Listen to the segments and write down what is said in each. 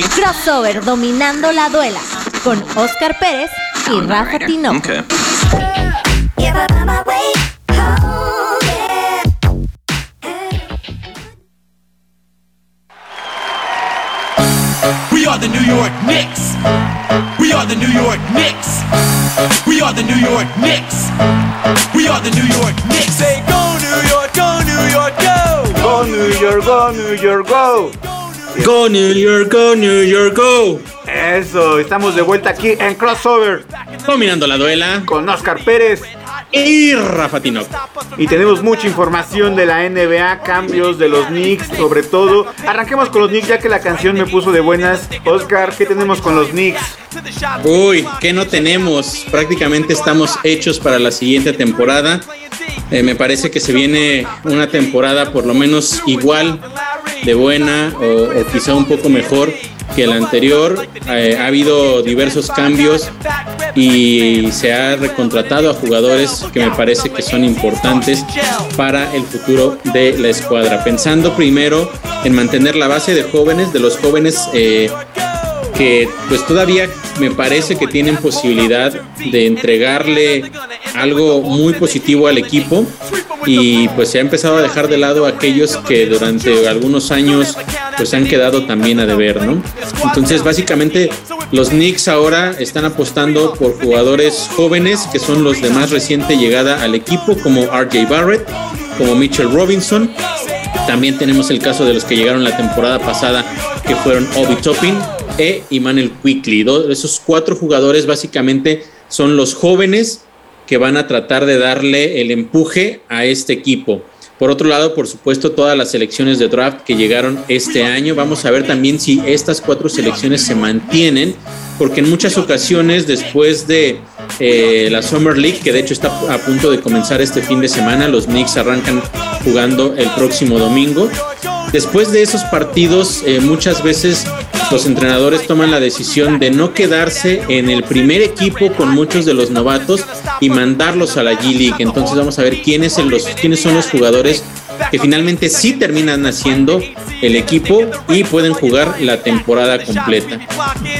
Crossover dominando la duela con Oscar Pérez y Rafa Tinoco. We are the New York Knicks. We are the New York Knicks. We are the New York Knicks. We are the New York Knicks. Say go New York, go New York, go. Go New York, go New York, go. Go New York, go New York, go. Eso, estamos de vuelta aquí en Crossover Dominando la duela con Oscar Pérez y Rafa Tinoco. y tenemos mucha información de la NBA, cambios de los Knicks, sobre todo. Arranquemos con los Knicks ya que la canción me puso de buenas. Oscar, ¿qué tenemos con los Knicks? Uy, ¿qué no tenemos? Prácticamente estamos hechos para la siguiente temporada. Eh, me parece que se viene una temporada por lo menos igual de buena o, quizá un poco mejor que la anterior. Eh, ha habido diversos cambios y se ha recontratado a jugadores que me parece que son importantes para el futuro de la escuadra. Pensando primero en mantener la base de jóvenes, de los jóvenes eh, que pues todavía me parece que tienen posibilidad de entregarle algo muy positivo al equipo y pues se ha empezado a dejar de lado aquellos que durante algunos años pues han quedado también a deber, ¿no? Entonces básicamente los Knicks ahora están apostando por jugadores jóvenes que son los de más reciente llegada al equipo como RJ Barrett, como Mitchell Robinson, también tenemos el caso de los que llegaron la temporada pasada, que fueron Obi Toppin e Emmanuel Quickly. Esos cuatro jugadores básicamente son los jóvenes que van a tratar de darle el empuje a este equipo. Por otro lado, por supuesto, todas las selecciones de draft que llegaron este año. Vamos a ver también si estas cuatro selecciones se mantienen, porque en muchas ocasiones, después de eh, la Summer League, que de hecho está a punto de comenzar este fin de semana, los Knicks arrancan jugando el próximo domingo. Después de esos partidos, eh, muchas veces los entrenadores toman la decisión de no quedarse en el primer equipo con muchos de los novatos y mandarlos a la G League. Entonces vamos a ver quiénes, son los, quiénes son los jugadores que finalmente sí terminan haciendo el equipo y pueden jugar la temporada completa.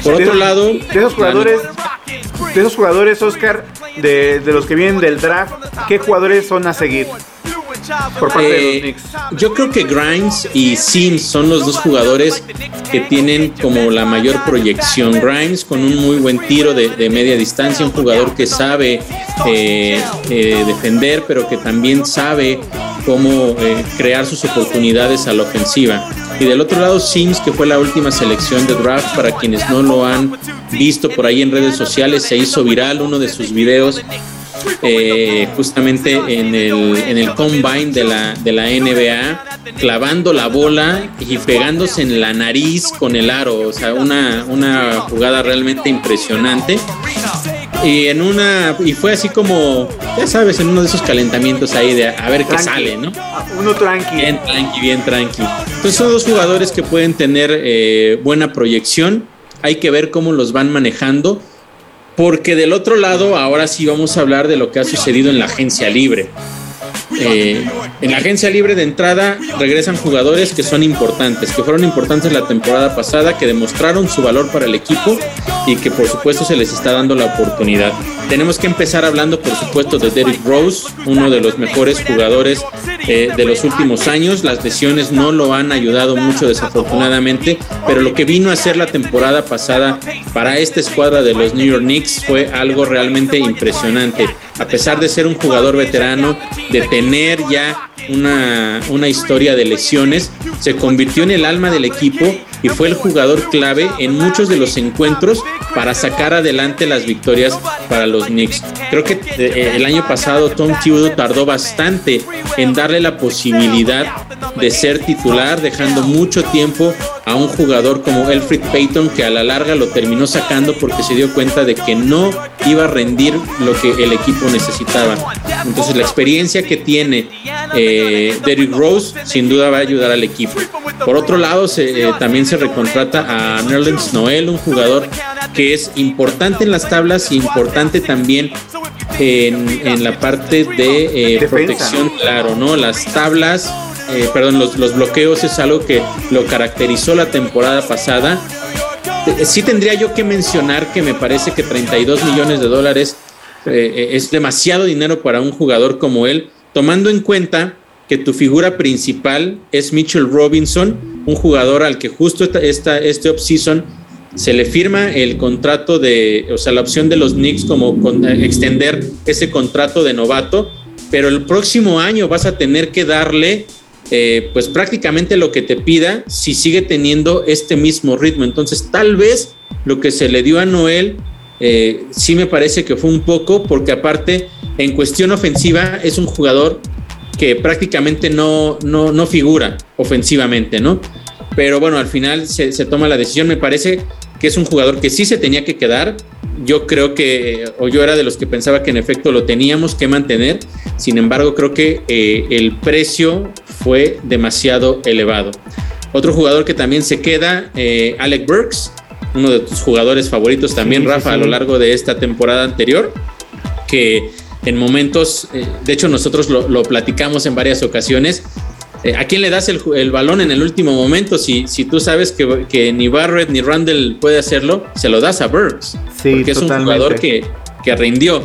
Por otro De- lado, de esos jugadores, de esos jugadores, Oscar, de, de los que vienen del draft, ¿qué jugadores son a seguir por parte de Eh, los Knicks? yo creo que Grimes y Sims son los dos jugadores que tienen como la mayor proyección. Grimes con un muy buen tiro de, de media distancia, un jugador que sabe eh, eh, defender, pero que también sabe cómo eh, crear sus oportunidades a la ofensiva. Y del otro lado, Sims, que fue la última selección de draft, para quienes no lo han visto por ahí en redes sociales, se hizo viral uno de sus videos eh, justamente en el, en el combine de la, de la NBA, clavando la bola y pegándose en la nariz con el aro. O sea, una, una jugada realmente impresionante. Y en una, y fue así como, ya sabes, en uno de esos calentamientos ahí de a ver qué sale, ¿no? Uno tranqui. Bien tranqui, bien tranqui. Entonces son dos jugadores que pueden tener eh, buena proyección. Hay que ver cómo los van manejando. Porque del otro lado, ahora sí vamos a hablar de lo que ha sucedido en la agencia libre. Eh, en la agencia libre de entrada regresan jugadores que son importantes, que fueron importantes la temporada pasada, que demostraron su valor para el equipo y que por supuesto se les está dando la oportunidad. Tenemos que empezar hablando por supuesto de Derrick Rose, uno de los mejores jugadores eh, de los últimos años. Las lesiones no lo han ayudado mucho desafortunadamente, pero lo que vino a hacer la temporada pasada para esta escuadra de los New York Knicks fue algo realmente impresionante. A pesar de ser un jugador veterano, de tener ya una, una historia de lesiones, se convirtió en el alma del equipo y fue el jugador clave en muchos de los encuentros para sacar adelante las victorias para los Knicks. Creo que eh, el año pasado Tom Thibodeau tardó bastante en darle la posibilidad de ser titular, dejando mucho tiempo a un jugador como Elfrid Payton que a la larga lo terminó sacando porque se dio cuenta de que no iba a rendir lo que el equipo necesitaba. Entonces la experiencia que tiene eh, Derrick Rose sin duda va a ayudar al equipo. Por otro lado, eh, también se recontrata a Nerlens Noel, un jugador que es importante en las tablas y importante también en, en la parte de eh, protección, claro, ¿no? Las tablas, eh, perdón, los, los bloqueos es algo que lo caracterizó la temporada pasada sí tendría yo que mencionar que me parece que 32 millones de dólares eh, es demasiado dinero para un jugador como él, tomando en cuenta que tu figura principal es Mitchell Robinson, un jugador al que justo esta, esta este offseason se le firma el contrato de, o sea, la opción de los Knicks como eh, extender ese contrato de novato, pero el próximo año vas a tener que darle eh, pues prácticamente lo que te pida si sigue teniendo este mismo ritmo. Entonces tal vez lo que se le dio a Noel eh, sí me parece que fue un poco, porque aparte en cuestión ofensiva es un jugador que prácticamente no, no, no figura ofensivamente, ¿no? Pero bueno, al final se, se toma la decisión, me parece que es un jugador que sí se tenía que quedar. Yo creo que, o yo era de los que pensaba que en efecto lo teníamos que mantener. Sin embargo, creo que eh, el precio fue demasiado elevado. Otro jugador que también se queda, eh, Alec Burks, uno de tus jugadores favoritos también, Rafa, a lo largo de esta temporada anterior, que en momentos, eh, de hecho nosotros lo, lo, platicamos en varias ocasiones, eh, ¿A quién le das el, balón en el último momento? Si, si tú sabes que, ni Barrett ni Randall puede hacerlo, se lo das a Burks. Sí, porque es un jugador que, que rindió.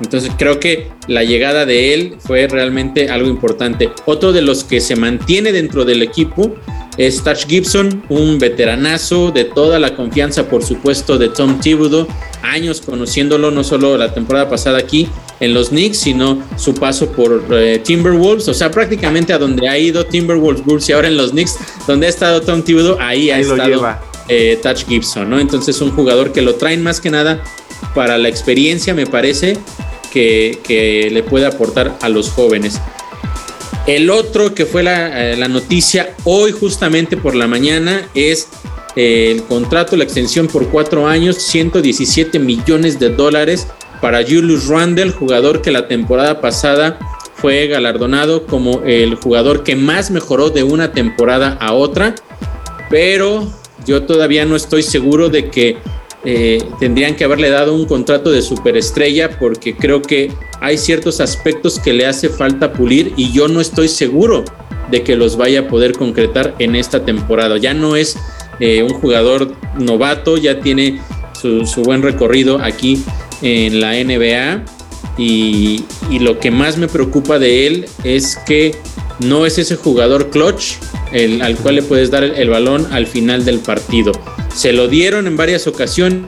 Entonces creo que la llegada de él fue realmente algo importante. Otro de los que se mantiene dentro del equipo es Touch Gibson, un veteranazo de toda la confianza, por supuesto, de Tom Thibodeau, años conociéndolo, no solo la temporada pasada aquí en los Knicks, sino su paso por eh, Timberwolves, o sea, prácticamente a donde ha ido Timberwolves Bulls y ahora en los Knicks, donde ha estado Tom Thibodeau, ahí, ha estado eh, Touch Gibson, ¿no? Entonces, un jugador que lo traen más que nada para la experiencia, me parece, que, que le puede aportar a los jóvenes. El otro que fue la, eh, noticia hoy justamente por la mañana es eh, el contrato, la extensión por cuatro años, 117 millones de dólares para Julius Randle, jugador que la temporada pasada fue galardonado como el jugador que más mejoró de una temporada a otra, pero yo todavía no estoy seguro de que eh, tendrían que haberle dado un contrato de superestrella porque creo que hay ciertos aspectos que le hace falta pulir y yo no estoy seguro de que los vaya a poder concretar en esta temporada. Ya no es eh, un jugador novato, ya tiene su, buen recorrido aquí en la NBA y, lo que más me preocupa de él es que no es ese jugador clutch al cual le puedes dar el balón al final del partido. Se lo dieron en varias ocasiones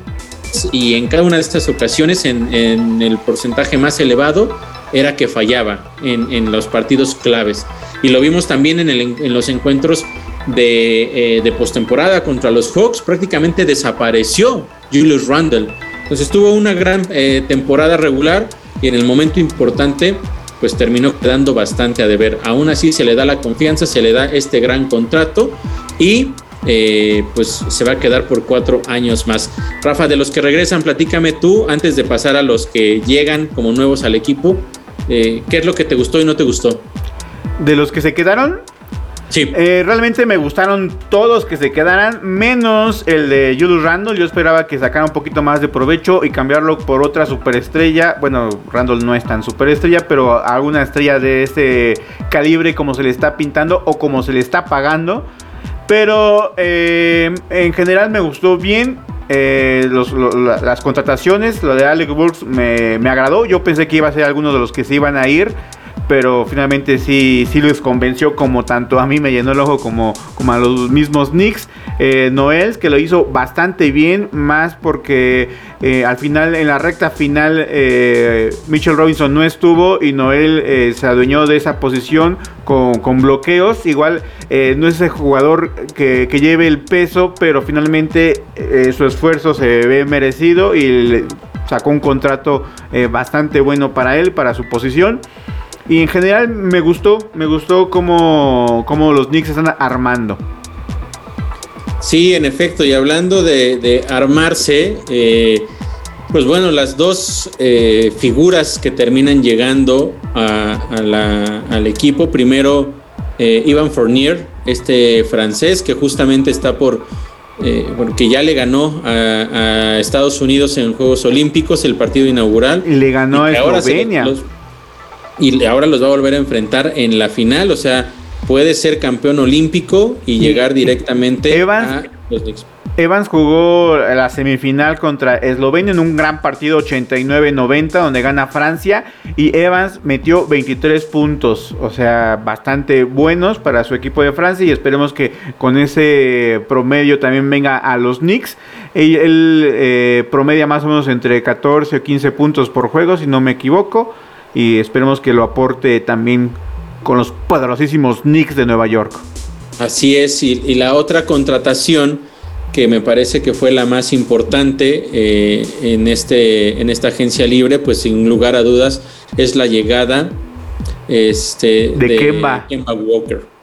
y en cada una de estas ocasiones, en, el porcentaje más elevado, era que fallaba en, los partidos claves. Y lo vimos también en, los encuentros de, eh, postemporada contra los Hawks, prácticamente desapareció Julius Randle. Entonces tuvo una gran eh, temporada regular y en el momento importante pues terminó quedando bastante a deber. Aún así se le da la confianza, se le da este gran contrato y eh, pues se va a quedar por cuatro años más. Rafa, de los que regresan, platícame tú, antes de pasar a los que llegan como nuevos al equipo, eh, ¿qué es lo que te gustó y no te gustó? De los que se quedaron, Sí. Eh, realmente me gustaron todos que se quedaran, menos el de Julius Randall. Yo esperaba que sacara un poquito más de provecho y cambiarlo por otra superestrella. Bueno, Randall no es tan superestrella, pero alguna estrella de este calibre como se le está pintando o como se le está pagando. Pero eh, en general me gustó bien. Eh, las contrataciones, lo de Alex Burks me, me, agradó. Yo pensé que iba a ser alguno de los que se iban a ir pero finalmente sí, sí les convenció como tanto a mí me llenó el ojo como, como a los mismos Knicks. Eh, Noel, que lo hizo bastante bien, más porque eh, al final, en la recta final, eh, Mitchell Robinson no estuvo y Noel se adueñó de esa posición con, bloqueos. Igual no es ese jugador que, que, lleve el peso, pero finalmente su esfuerzo se ve merecido y sacó un contrato bastante bueno para él, para su posición. Y en general me gustó, me gustó cómo, cómo los Knicks están armando. Sí, en efecto, y hablando de, armarse, eh, pues bueno, las dos eh, figuras que terminan llegando al equipo, primero eh, Ivan Fournier, este francés que justamente está por, porque ya le ganó a, Estados Unidos en Juegos Olímpicos el partido inaugural. Y le ganó a Eslovenia y ahora los va a volver a enfrentar en la final, o sea, puede ser campeón olímpico y, llegar directamente a los Evans jugó la semifinal contra Eslovenia en un gran partido 89-90 donde gana Francia y Evans metió 23 puntos, o sea, bastante buenos para su equipo de Francia y esperemos que con ese promedio también venga a los Knicks. Él, eh, promedia más o menos entre 14 o 15 puntos por juego, si no me equivoco, y esperemos que lo aporte también con los poderosísimos Knicks de Nueva York. Así es, y, la otra contratación que me parece que fue la más importante eh, en, este, en esta agencia libre, pues sin lugar a dudas, es la llegada este, de, Kemba. Walker.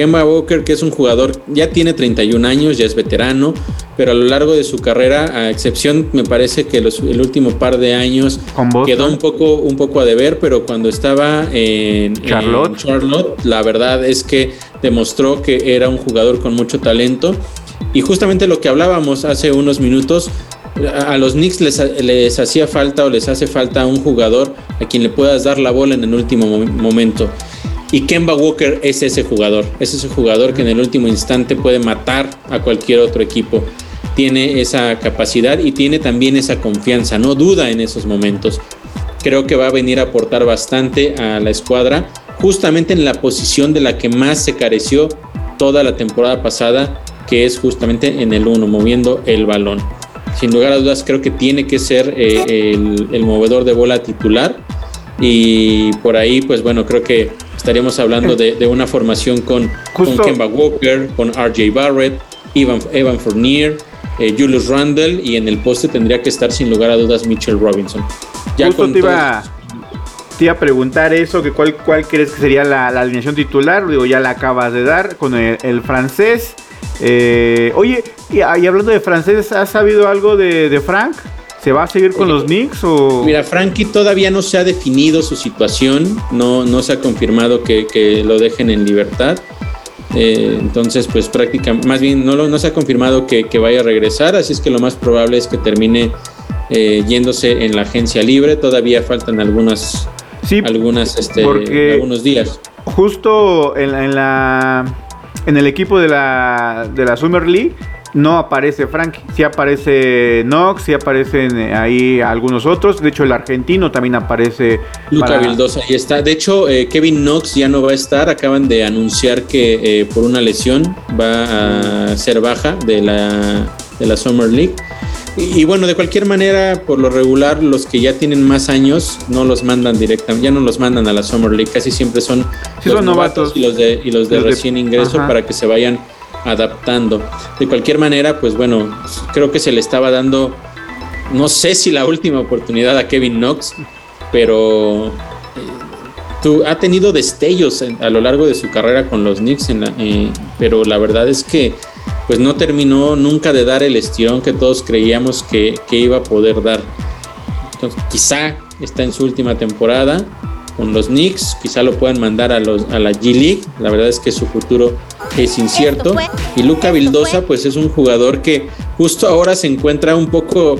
Kemba Walker, que es un jugador, ya tiene 31 años, ya es veterano, pero a lo largo de su carrera, a excepción, me parece que el último par de años quedó un poco, un poco a deber, pero cuando estaba en Charlotte. Charlotte, la verdad es que demostró que era un jugador con mucho talento. Y justamente lo que hablábamos hace unos minutos, a los Knicks les, les, hacía falta o les hace falta un jugador a quien le puedas dar la bola en el último momento. Y Kemba Walker es ese jugador, es ese jugador que en el último instante puede matar a cualquier otro equipo. Tiene esa capacidad y tiene también esa confianza, no duda en esos momentos. Creo que va a venir a aportar bastante a la escuadra, justamente en la posición de la que más se careció toda la temporada pasada, que es justamente en el 1, moviendo el balón. Sin lugar a dudas, creo que tiene que ser eh, el, el movedor de bola titular. Y por ahí, pues bueno, creo que estaríamos hablando de, una formación con, Kemba Walker, con RJ Barrett, Evan, Evan Fournier, eh, Julius Randle y en el poste tendría que estar sin lugar a dudas Mitchell Robinson. Ya Justo te, iba, a preguntar eso, que cuál, cuál crees que sería la, alineación titular, digo, ya la acabas de dar con el, francés. Eh, oye, y, hablando de francés, ¿has sabido algo de, de Frank? ¿Se va a seguir con los Knicks o...? Mira, Frankie todavía no se ha definido su situación, no, no se ha confirmado que, lo dejen en libertad. Eh, entonces, pues prácticamente, más bien no, no se ha confirmado que, vaya a regresar, así es que lo más probable es que termine eh, yéndose en la agencia libre. Todavía faltan algunas, sí, algunas, este, algunos días. Justo en, en, la, en el equipo de la, de la Summer League no aparece Frank, sí aparece Knox, sí aparecen eh, ahí algunos otros. De hecho, el argentino también aparece. Luca Vildosa ahí está. De hecho, eh, Kevin Knox ya no va a estar. Acaban de anunciar que eh, por una lesión va a ser baja de la, de la Summer League. Y, bueno, de cualquier manera, por lo regular, los que ya tienen más años no los mandan directamente, ya no los mandan a la Summer League. Casi siempre son los novatos, y los de, y los de recién ingreso para que se vayan adaptando. De cualquier manera, pues bueno, creo que se le estaba dando, no sé si la última oportunidad a Kevin Knox, pero eh, tú, ha tenido destellos a lo largo de su carrera con los Knicks, eh, pero la verdad es que pues no terminó nunca de dar el estirón que todos creíamos que, que iba a poder dar. Entonces, quizá está en su última temporada con los Knicks, quizá lo puedan mandar a, a la G League, la verdad es que su futuro es incierto. Y Luca Vildosa, pues es un jugador que justo ahora se encuentra un poco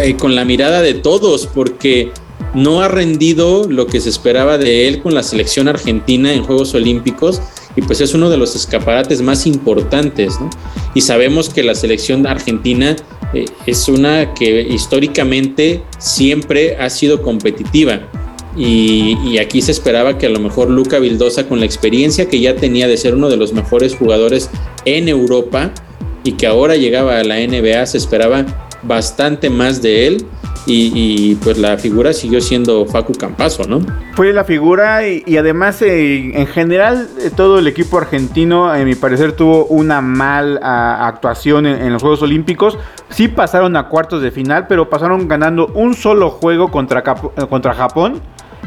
eh, con la mirada de todos, porque no ha rendido lo que se esperaba de él con la selección argentina en Juegos Olímpicos y pues es uno de los escaparates más importantes, Y sabemos que la selección argentina eh, es una que históricamente siempre ha sido competitiva y, aquí se esperaba que a lo mejor Luca Vildosa, con la experiencia que ya tenía de ser uno de los mejores jugadores en Europa y que ahora llegaba a la NBA, se esperaba bastante más de él. Y, pues la figura siguió siendo Facu Campazo, ¿no? Fue la figura y, además eh, en general eh, todo el equipo argentino, a mi parecer, tuvo una mala actuación en, los Juegos Olímpicos. Sí pasaron a cuartos de final, pero pasaron ganando un solo juego contra, contra Japón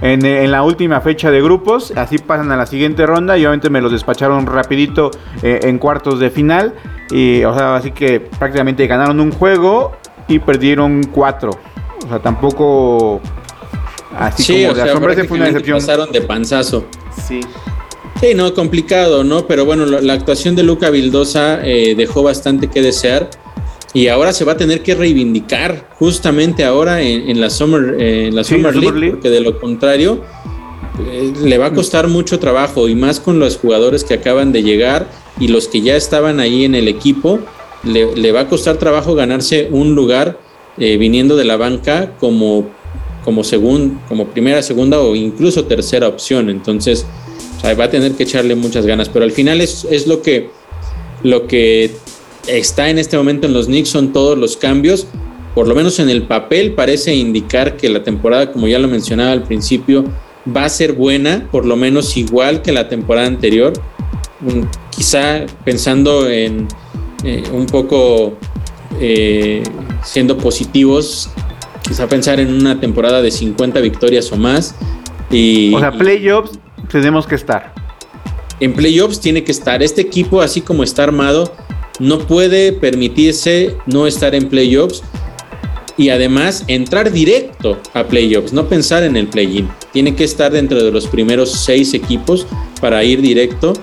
en, la última fecha de grupos. Así pasan a la siguiente ronda y obviamente me los despacharon rapidito eh, en cuartos de final. Y, o sea, así que prácticamente ganaron un juego y perdieron cuatro. O sea, tampoco así como de asombro fue una decepción. Pasaron de panzazo. Sí. Sí, no, complicado, ¿no? Pero bueno, la, actuación de Luca Vildosa eh, dejó bastante que desear y ahora se va a tener que reivindicar justamente ahora en, la Summer, en la Summer, League, porque de lo contrario eh, le va a costar mucho trabajo y más con los jugadores que acaban de llegar y los que ya estaban ahí en el equipo, le, va a costar trabajo ganarse un lugar eh, viniendo de la banca como, como, segun, como primera, segunda o incluso tercera opción. Entonces, va a tener que echarle muchas ganas. Pero al final es, es lo, que, lo que está en este momento en los Knicks, son todos los cambios. Por lo menos en el papel parece indicar que la temporada, como ya lo mencionaba al principio, va a ser buena, por lo menos igual que la temporada anterior. quizá pensando en eh, un poco eh, siendo positivos, quizá pensar en una temporada de 50 victorias o más. Y, o sea, playoffs tenemos que estar. En playoffs tiene que estar. Este equipo, así como está armado, no puede permitirse no estar en playoffs y además entrar directo a playoffs, no pensar en el play-in. Tiene que estar dentro de los primeros seis equipos para ir directo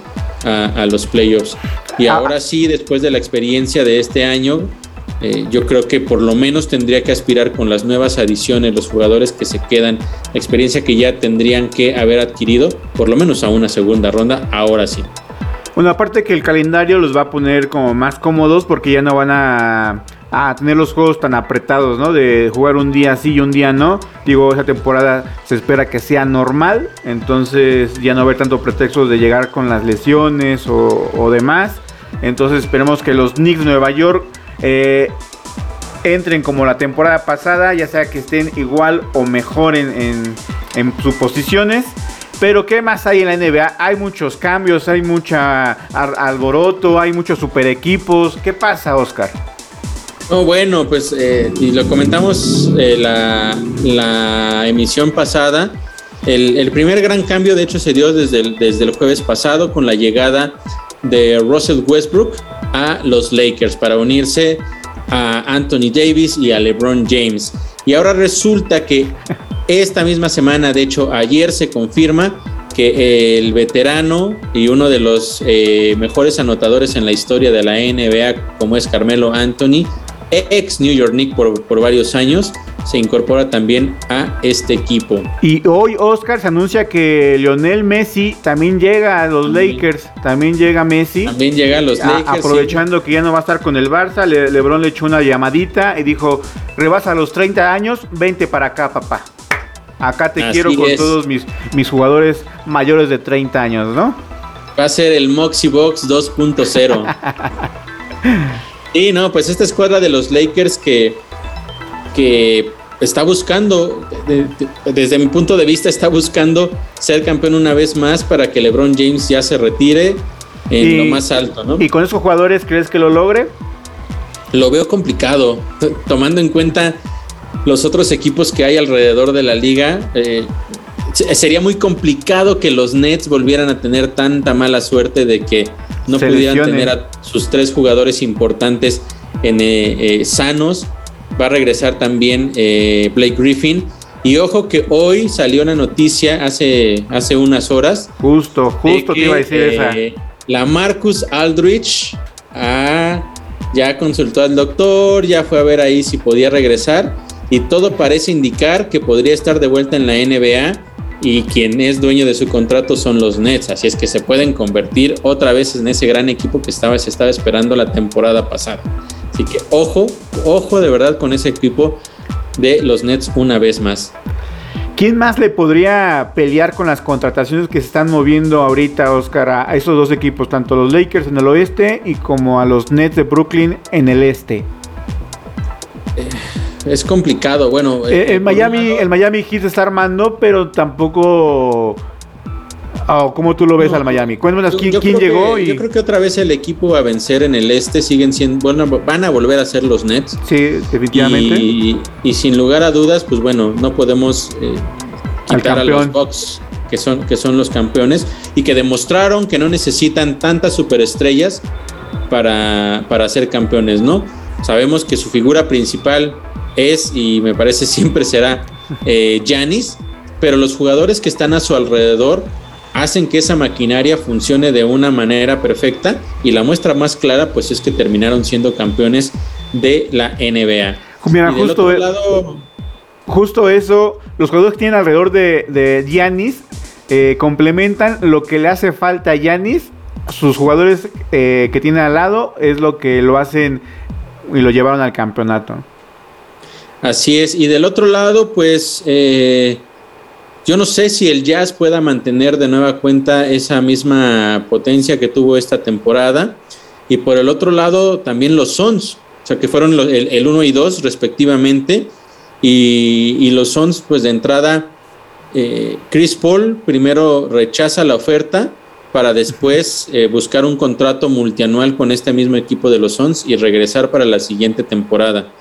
a, los playoffs. Y ah. ahora sí, después de la experiencia de este año, eh, yo creo que por lo menos tendría que aspirar con las nuevas adiciones, los jugadores que se quedan, la experiencia que ya tendrían que haber adquirido, por lo menos a una segunda ronda, ahora sí. Bueno, aparte que el calendario los va a poner como más cómodos porque ya no van a a tener los juegos tan apretados, ¿no? De jugar un día sí y un día no. Digo, esa temporada se espera que sea normal, entonces ya no haber tanto pretextos de llegar con las lesiones o, demás. Entonces esperemos que los Knicks de Nueva York eh, entren como la temporada pasada, ya sea que estén igual o mejor en, en sus posiciones. Pero ¿qué más hay en la NBA? Hay muchos cambios, hay mucha alboroto, hay muchos super equipos. ¿Qué pasa, Oscar? No, bueno, pues eh, y lo comentamos eh, la, emisión pasada. El, primer gran cambio, de hecho, se dio desde el, desde el jueves pasado con la llegada de Russell Westbrook a los Lakers para unirse a Anthony Davis y a LeBron James. Y ahora resulta que esta misma semana, de hecho ayer se confirma que el veterano y uno de los eh, mejores anotadores en la historia de la NBA, como es Carmelo Anthony, ex New York Knicks por, varios años, se incorpora también a este equipo. Y hoy Oscar se anuncia que Lionel Messi también llega a los Lakers, también llega Messi. También llega a los Lakers. aprovechando que ya no va a estar con el Barça, Lebron le echó una llamadita y dijo, rebasa los 30 años, vente para acá, papá. Acá te quiero con todos mis, mis jugadores mayores de 30 años, ¿no? Va a ser el Moxie Box 2.0. Sí, no, pues esta escuadra de los Lakers que, que está buscando, desde mi punto de vista, está buscando ser campeón una vez más para que LeBron James ya se retire en lo más alto, ¿no? ¿Y con esos jugadores crees que lo logre? Lo veo complicado, tomando en cuenta los otros equipos que hay alrededor de la liga. Eh, sería muy complicado que los Nets volvieran a tener tanta mala suerte de que no pudieran tener a sus tres jugadores importantes en, eh, eh, sanos. Va a regresar también eh, Blake Griffin. Y ojo que hoy salió una noticia hace, hace unas horas. Justo, justo te iba a decir esa. La Marcus Aldrich ah, ya consultó al doctor, ya fue a ver ahí si podía regresar. Y todo parece indicar que podría estar de vuelta en la NBA y quien es dueño de su contrato son los Nets, así es que se pueden convertir otra vez en ese gran equipo que estaba, se estaba esperando la temporada pasada. Así que ojo, ojo de verdad con ese equipo de los Nets una vez más. ¿Quién más le podría pelear con las contrataciones que se están moviendo ahorita, Oscar, a esos dos equipos, tanto los Lakers en el oeste y como a los Nets de Brooklyn en el este? Eh, es complicado. Bueno, eh, el, Miami, el Miami Heat está armando, pero tampoco. Oh, ¿Cómo tú lo ves al Miami? Cuéntanos quién, llegó. Yo creo que otra vez el equipo a vencer en el este siguen siendo. Bueno, van a volver a ser los Nets. Sí, definitivamente. Y, sin lugar a dudas, pues bueno, no podemos eh, quitar a los Bucks, que son, que son los campeones, y que demostraron que no necesitan tantas superestrellas para, para ser campeones, ¿no? Sabemos que su figura principal es y me parece siempre será Janis, eh, pero los jugadores que están a su alrededor hacen que esa maquinaria funcione de una manera perfecta y la muestra más clara pues es que terminaron siendo campeones de la NBA. Mira, justo, e- justo eso, los jugadores que tienen alrededor de, de Giannis eh, complementan lo que le hace falta a Giannis sus jugadores eh, que tienen al lado es lo que lo hacen y lo llevaron al campeonato. Así es, y del otro lado, pues eh, yo no sé si el Jazz pueda mantener de nueva cuenta esa misma potencia que tuvo esta temporada. Y por el otro lado, también los Suns, o sea, que fueron el, 1 y 2 respectivamente. Y, los Suns, pues de entrada, eh, Chris Paul primero rechaza la oferta para después eh, buscar un contrato multianual con este mismo equipo de los Suns y regresar para la siguiente temporada.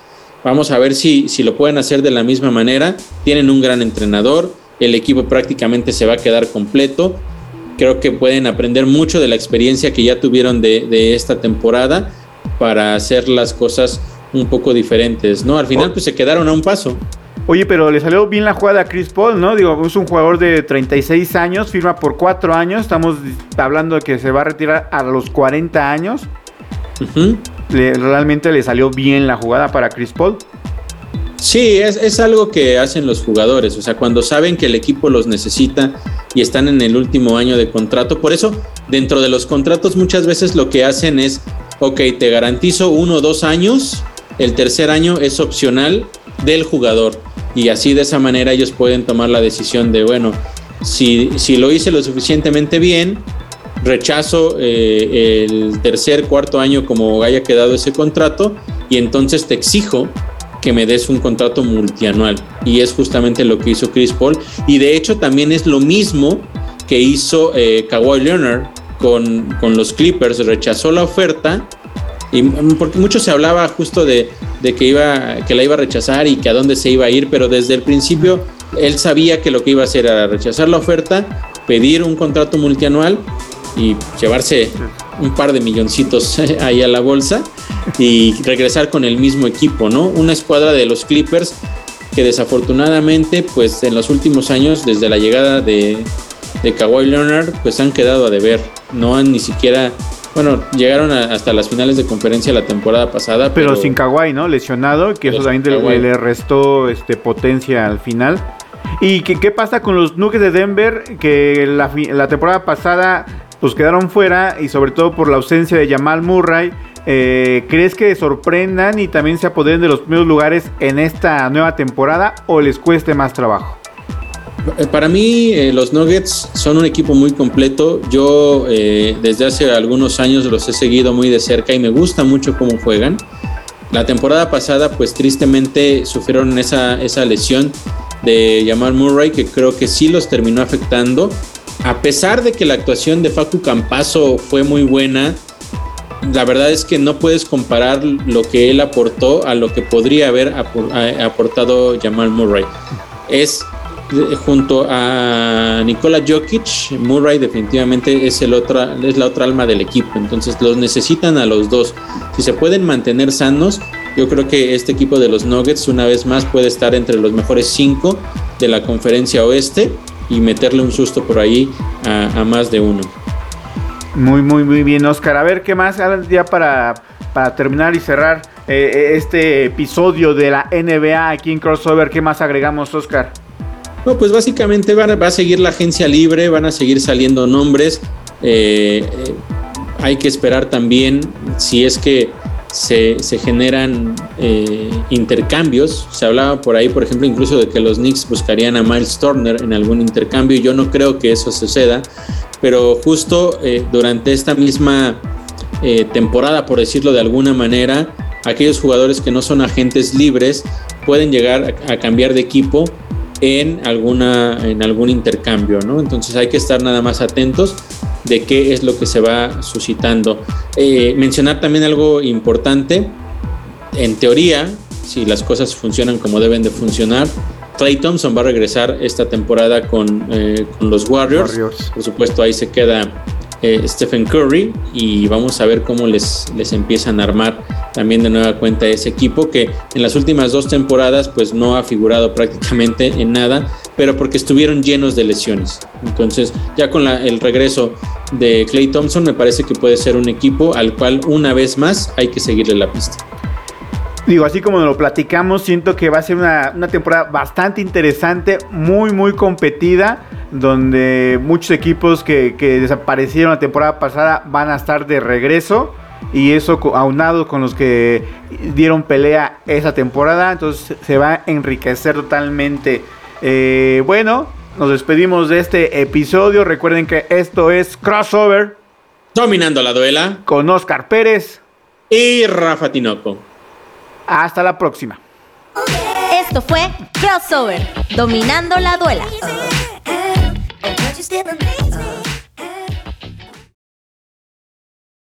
Vamos a ver si, si lo pueden hacer de la misma manera. Tienen un gran entrenador, el equipo prácticamente se va a quedar completo. Creo que pueden aprender mucho de la experiencia que ya tuvieron de, esta temporada para hacer las cosas un poco diferentes, ¿no? Al final, pues se quedaron a un paso. Oye, pero le salió bien la jugada a Chris Paul, ¿no? Digo, es un jugador de 36 años, firma por 4 años. Estamos hablando de que se va a retirar a los 40 años. realmente le salió bien la jugada para Chris Paul. Sí, es, algo que hacen los jugadores, o sea, cuando saben que el equipo los necesita y están en el último año de contrato, por eso dentro de los contratos muchas veces lo que hacen es, ok, te garantizo uno o dos años, el tercer año es opcional del jugador y así de esa manera ellos pueden tomar la decisión de, bueno, si, si lo hice lo suficientemente bien, rechazo eh, el tercer, cuarto año como haya quedado ese contrato y entonces te exijo que me des un contrato multianual. Y es justamente lo que hizo Chris Paul. Y de hecho también es lo mismo que hizo eh, Kawhi Leonard con, con, los Clippers. Rechazó la oferta. Y, mm, porque mucho se hablaba justo de, de, que, iba, que la iba a rechazar y que a dónde se iba a ir, pero desde el principio él sabía que lo que iba a hacer era rechazar la oferta, pedir un contrato multianual y llevarse un par de milloncitos ahí a la bolsa y regresar con el mismo equipo, ¿no? Una escuadra de los Clippers que desafortunadamente, pues en los últimos años, desde la llegada de, de Kawhi Leonard, pues han quedado a deber. No han ni siquiera, bueno, llegaron hasta las finales de conferencia la temporada pasada. Pero, sin Kawhi, ¿no? Lesionado, que eso también le, restó este, potencia al final. ¿Y qué, qué pasa con los Nuggets de Denver? Que la, la temporada pasada pues quedaron fuera y sobre todo por la ausencia de Jamal Murray. Eh, ¿Crees que sorprendan y también se apoderen de los primeros lugares en esta nueva temporada o les cueste más trabajo? Eh, para mí eh, los Nuggets son un equipo muy completo. Yo desde hace algunos años los he seguido muy de cerca y me gusta mucho cómo juegan. La temporada pasada pues tristemente sufrieron esa, esa lesión de Jamal Murray que creo que sí los terminó afectando a pesar de que la actuación de Facu Campazo fue muy buena, la verdad es que no puedes comparar lo que él aportó a lo que podría haber aportado Jamal Murray. Es junto a Nikola Jokic, Murray definitivamente es la otra alma del equipo. Entonces los necesitan a los dos. Si se pueden mantener sanos, yo creo que este equipo de los Nuggets una vez más puede estar entre los mejores cinco de la conferencia oeste y meterle un susto por ahí a, más de uno. Muy, muy, muy bien, Oscar. A ver, ¿qué más? Ya para, para terminar y cerrar eh, eh, este episodio de la NBA aquí en Crossover, ¿qué más agregamos, Oscar? No, pues básicamente va, va a seguir la agencia libre, van a seguir saliendo nombres. Eh, hay que esperar también si es que se, generan eh, intercambios. Se hablaba por ahí, por ejemplo, incluso de que los Knicks buscarían a Miles Turner en algún intercambio. Yo no creo que eso suceda, pero justo eh, durante esta misma eh, temporada, por decirlo de alguna manera, aquellos jugadores que no son agentes libres pueden llegar a, a cambiar de equipo en, alguna, en algún intercambio, ¿no? Entonces hay que estar nada más atentos de qué es lo que se va suscitando. Eh, mencionar también algo importante, en teoría, si las cosas funcionan como deben de funcionar, Clay Thompson va a regresar esta temporada con, eh, los Warriors. Por supuesto, ahí se queda eh, Stephen Curry y vamos a ver cómo les, les empiezan a armar también de nueva cuenta ese equipo que en las últimas dos temporadas pues no ha figurado prácticamente en nada, pero porque estuvieron llenos de lesiones. Entonces ya con el regreso de Clay Thompson me parece que puede ser un equipo al cual una vez más hay que seguirle la pista. Digo, así como lo platicamos, siento que va a ser una, una, temporada bastante interesante, muy, muy competida, donde muchos equipos que, que, desaparecieron la temporada pasada van a estar de regreso. Y eso aunado con los que dieron pelea esa temporada, entonces se va a enriquecer totalmente. Eh, bueno, nos despedimos de este episodio. Recuerden que esto es Crossover. Dominando la duela. Con Oscar Pérez. Y Rafa Tinoco. Hasta la próxima. Esto fue Crossover, dominando la duela.